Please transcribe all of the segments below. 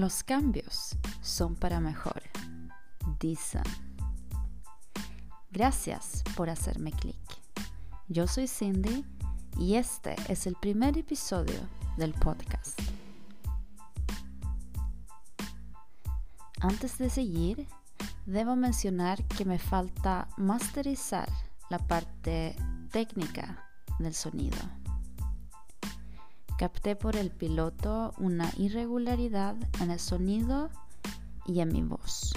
Los cambios son para mejor, dicen. Gracias por hacerme clic. Yo soy Cindy y este es el primer episodio del podcast. Antes de seguir, debo mencionar que me falta masterizar la parte técnica del sonido capté por el piloto una irregularidad en el sonido y en mi voz.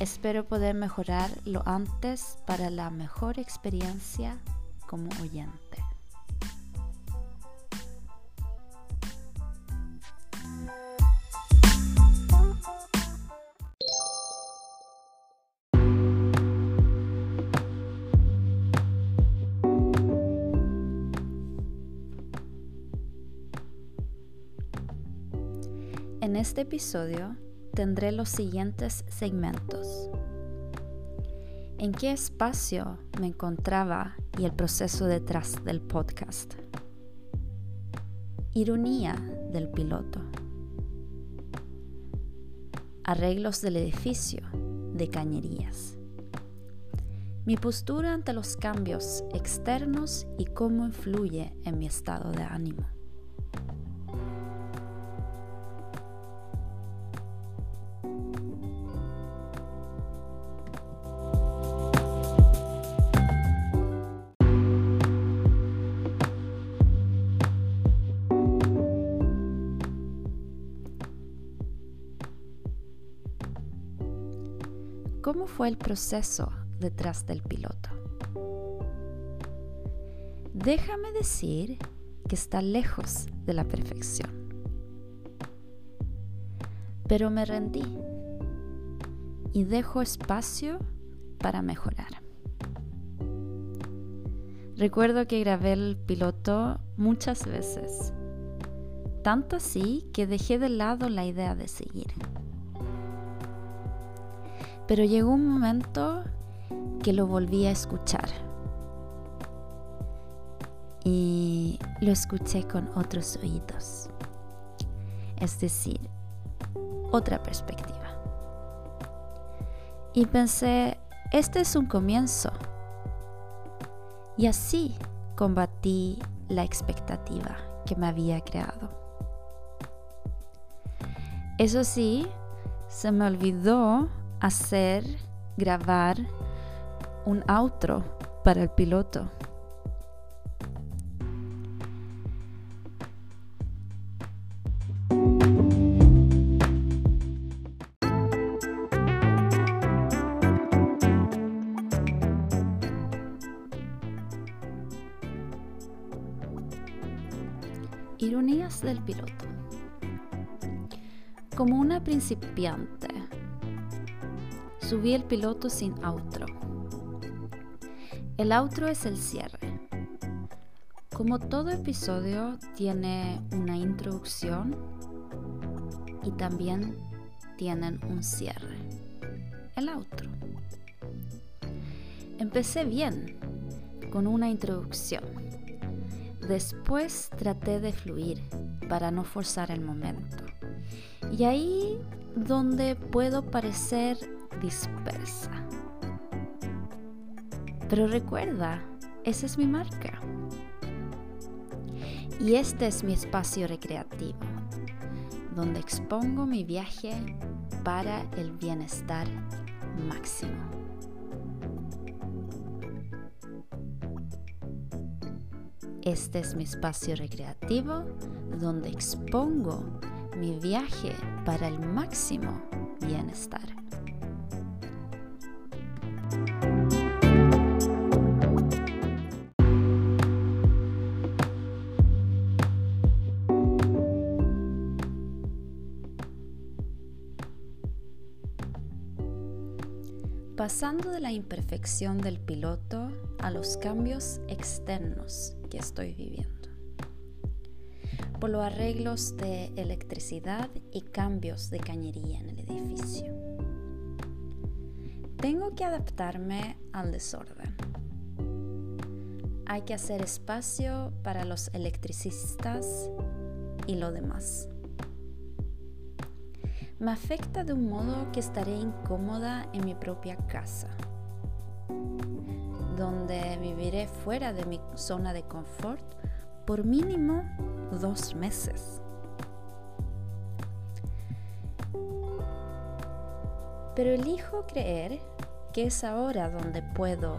Espero poder mejorar lo antes para la mejor experiencia como oyente. Este episodio tendré los siguientes segmentos. ¿En qué espacio me encontraba y el proceso detrás del podcast? Ironía del piloto. Arreglos del edificio de cañerías. Mi postura ante los cambios externos y cómo influye en mi estado de ánimo. ¿Cómo fue el proceso detrás del piloto? Déjame decir que está lejos de la perfección. Pero me rendí y dejo espacio para mejorar. Recuerdo que grabé el piloto muchas veces, tanto así que dejé de lado la idea de seguir. Pero llegó un momento que lo volví a escuchar. Y lo escuché con otros oídos. Es decir, otra perspectiva. Y pensé, este es un comienzo. Y así combatí la expectativa que me había creado. Eso sí, se me olvidó hacer, grabar un outro para el piloto. Ironías del piloto. Como una principiante, subí el piloto sin outro. El outro es el cierre. Como todo episodio tiene una introducción y también tienen un cierre. El outro. Empecé bien con una introducción. Después traté de fluir para no forzar el momento. Y ahí donde puedo parecer dispersa. Pero recuerda, esa es mi marca. Y este es mi espacio recreativo, donde expongo mi viaje para el bienestar máximo. Este es mi espacio recreativo donde expongo mi viaje para el máximo bienestar. Pasando de la imperfección del piloto a los cambios externos que estoy viviendo. Por los arreglos de electricidad y cambios de cañería en el edificio. Tengo que adaptarme al desorden. Hay que hacer espacio para los electricistas y lo demás. Me afecta de un modo que estaré incómoda en mi propia casa, donde viviré fuera de mi zona de confort por mínimo dos meses. Pero elijo creer que es ahora donde puedo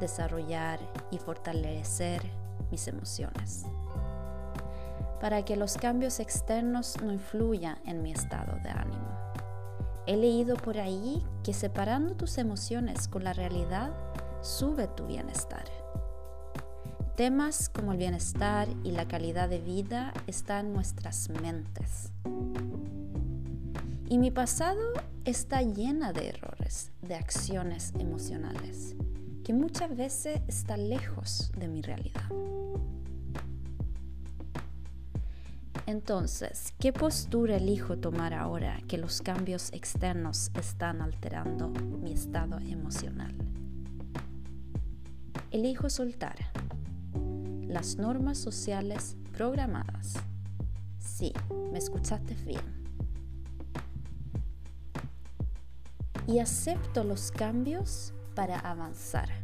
desarrollar y fortalecer mis emociones para que los cambios externos no influyan en mi estado de ánimo. He leído por ahí que separando tus emociones con la realidad sube tu bienestar. Temas como el bienestar y la calidad de vida están en nuestras mentes. Y mi pasado está llena de errores, de acciones emocionales, que muchas veces están lejos de mi realidad. Entonces, ¿qué postura elijo tomar ahora que los cambios externos están alterando mi estado emocional? Elijo soltar las normas sociales programadas. Sí, me escuchaste bien. Y acepto los cambios para avanzar.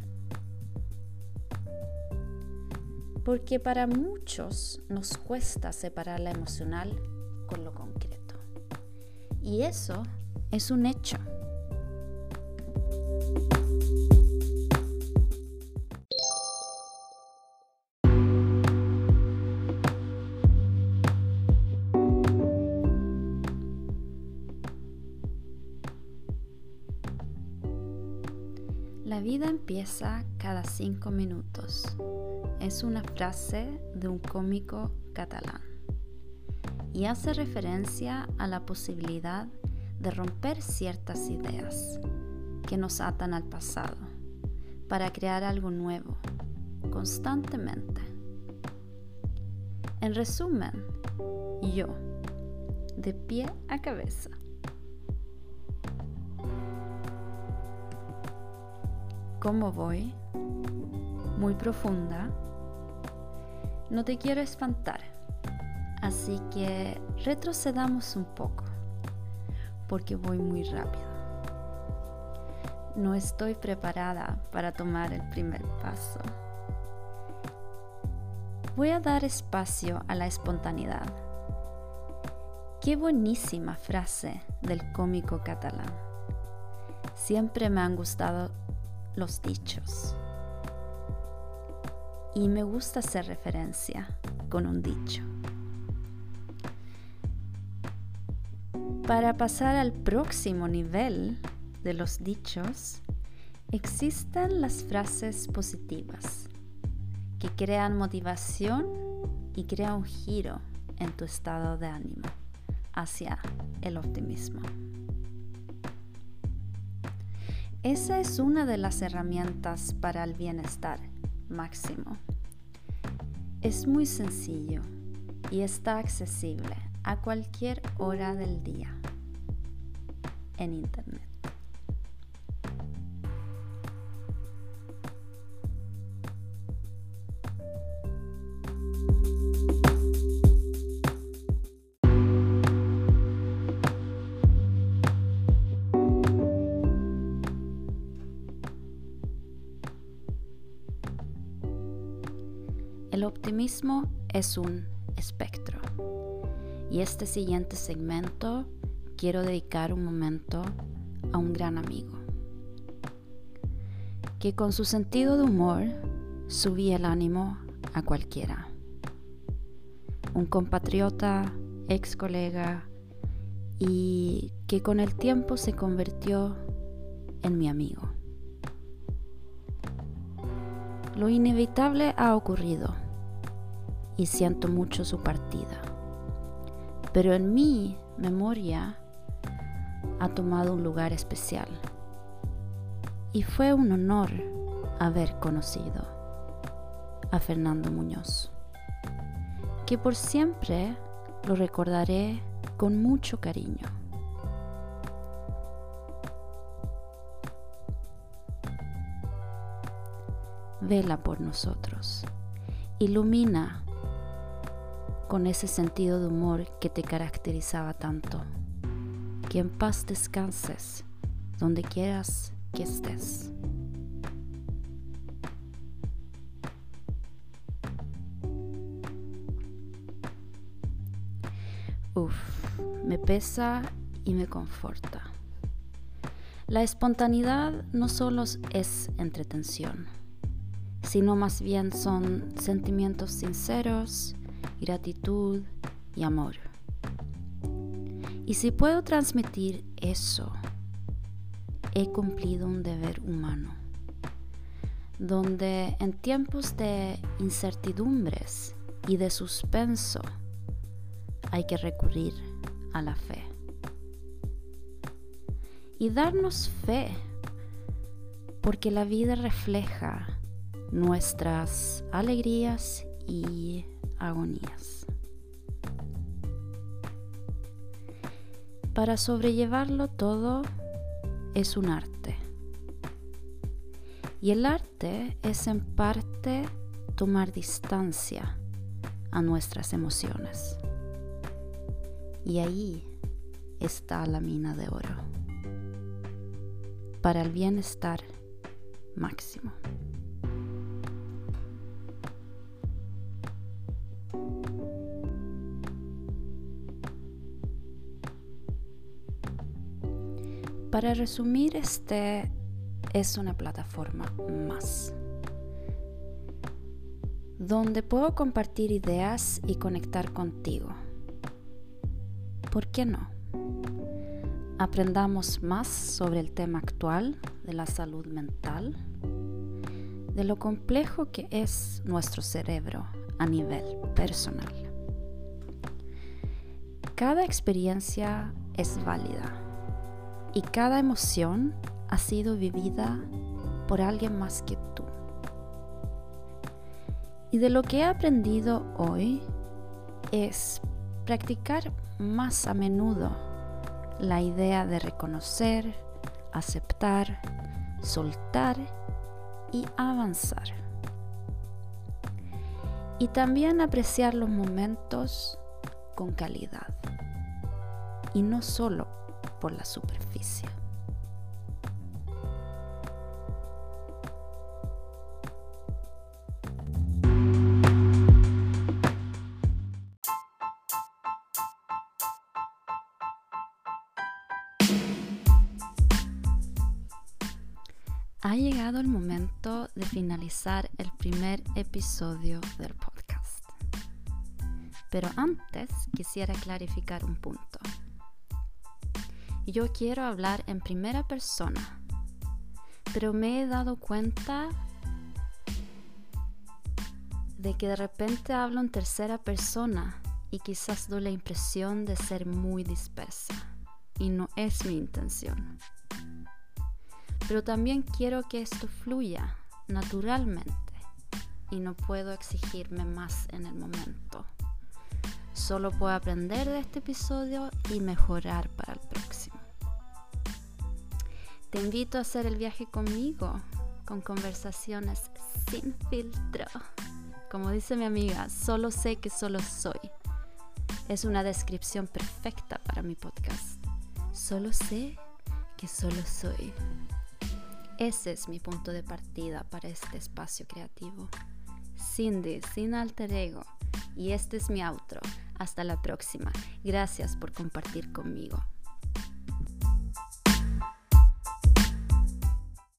Porque para muchos nos cuesta separar la emocional con lo concreto. Y eso es un hecho. Empieza cada cinco minutos es una frase de un cómico catalán y hace referencia a la posibilidad de romper ciertas ideas que nos atan al pasado para crear algo nuevo constantemente. En resumen, yo, de pie a cabeza. ¿Cómo voy? Muy profunda no te quiero espantar, así que retrocedamos un poco, porque voy muy rápido. No estoy preparada para tomar el primer paso. Voy a dar espacio a la espontaneidad. Qué buenísima frase del cómico catalán. Siempre me han gustado los dichos y me gusta hacer referencia con un dicho. Para pasar al próximo nivel de los dichos, existen las frases positivas que crean motivación y crean un giro en tu estado de ánimo hacia el optimismo. Esa es una de las herramientas para el bienestar máximo. Es muy sencillo y está accesible a cualquier hora del día en Internet. Optimismo es un espectro. Y este siguiente segmento quiero dedicar un momento a un gran amigo, que con su sentido de humor subía el ánimo a cualquiera. Un compatriota, ex colega, y que con el tiempo se convirtió en mi amigo. Lo inevitable ha ocurrido y siento mucho su partida. Pero en mi memoria ha tomado un lugar especial. Y fue un honor haber conocido a Fernando Muñoz, que por siempre lo recordaré con mucho cariño. Vela por nosotros, ilumina con ese sentido de humor que te caracterizaba tanto. Que en paz descanses donde quieras que estés. Uf, me pesa y me conforta. La espontaneidad no solo es entretención, sino más bien son sentimientos sinceros, gratitud y amor. Y si puedo transmitir eso, he cumplido un deber humano, donde en tiempos de incertidumbres y de suspenso hay que recurrir a la fe. Y darnos fe, porque la vida refleja nuestras alegrías y agonías. Para sobrellevarlo todo es un arte. Y el arte es en parte tomar distancia a nuestras emociones. Y ahí está la mina de oro. Para el bienestar máximo. Para resumir, este es una plataforma más donde puedo compartir ideas y conectar contigo. ¿Por qué no? Aprendamos más sobre el tema actual de la salud mental, de lo complejo que es nuestro cerebro a nivel personal. Cada experiencia es válida y cada emoción ha sido vivida por alguien más que tú. Y de lo que he aprendido hoy es practicar más a menudo la idea de reconocer, aceptar, soltar y avanzar. Y también apreciar los momentos con calidad y no solo la superficie. Ha llegado el momento de finalizar el primer episodio del podcast. Pero antes quisiera clarificar un punto. Yo quiero hablar en primera persona, pero me he dado cuenta de que de repente hablo en tercera persona y quizás doy la impresión de ser muy dispersa y no es mi intención. Pero también quiero que esto fluya naturalmente y no puedo exigirme más en el momento. Solo puedo aprender de este episodio y mejorar para el próximo. Te invito a hacer el viaje conmigo, con conversaciones sin filtro. Como dice mi amiga, solo sé que solo soy. Es una descripción perfecta para mi podcast. Solo sé que solo soy. Ese es mi punto de partida para este espacio creativo. Cindy, sin alter ego. Y este es mi outro. Hasta la próxima. Gracias por compartir conmigo.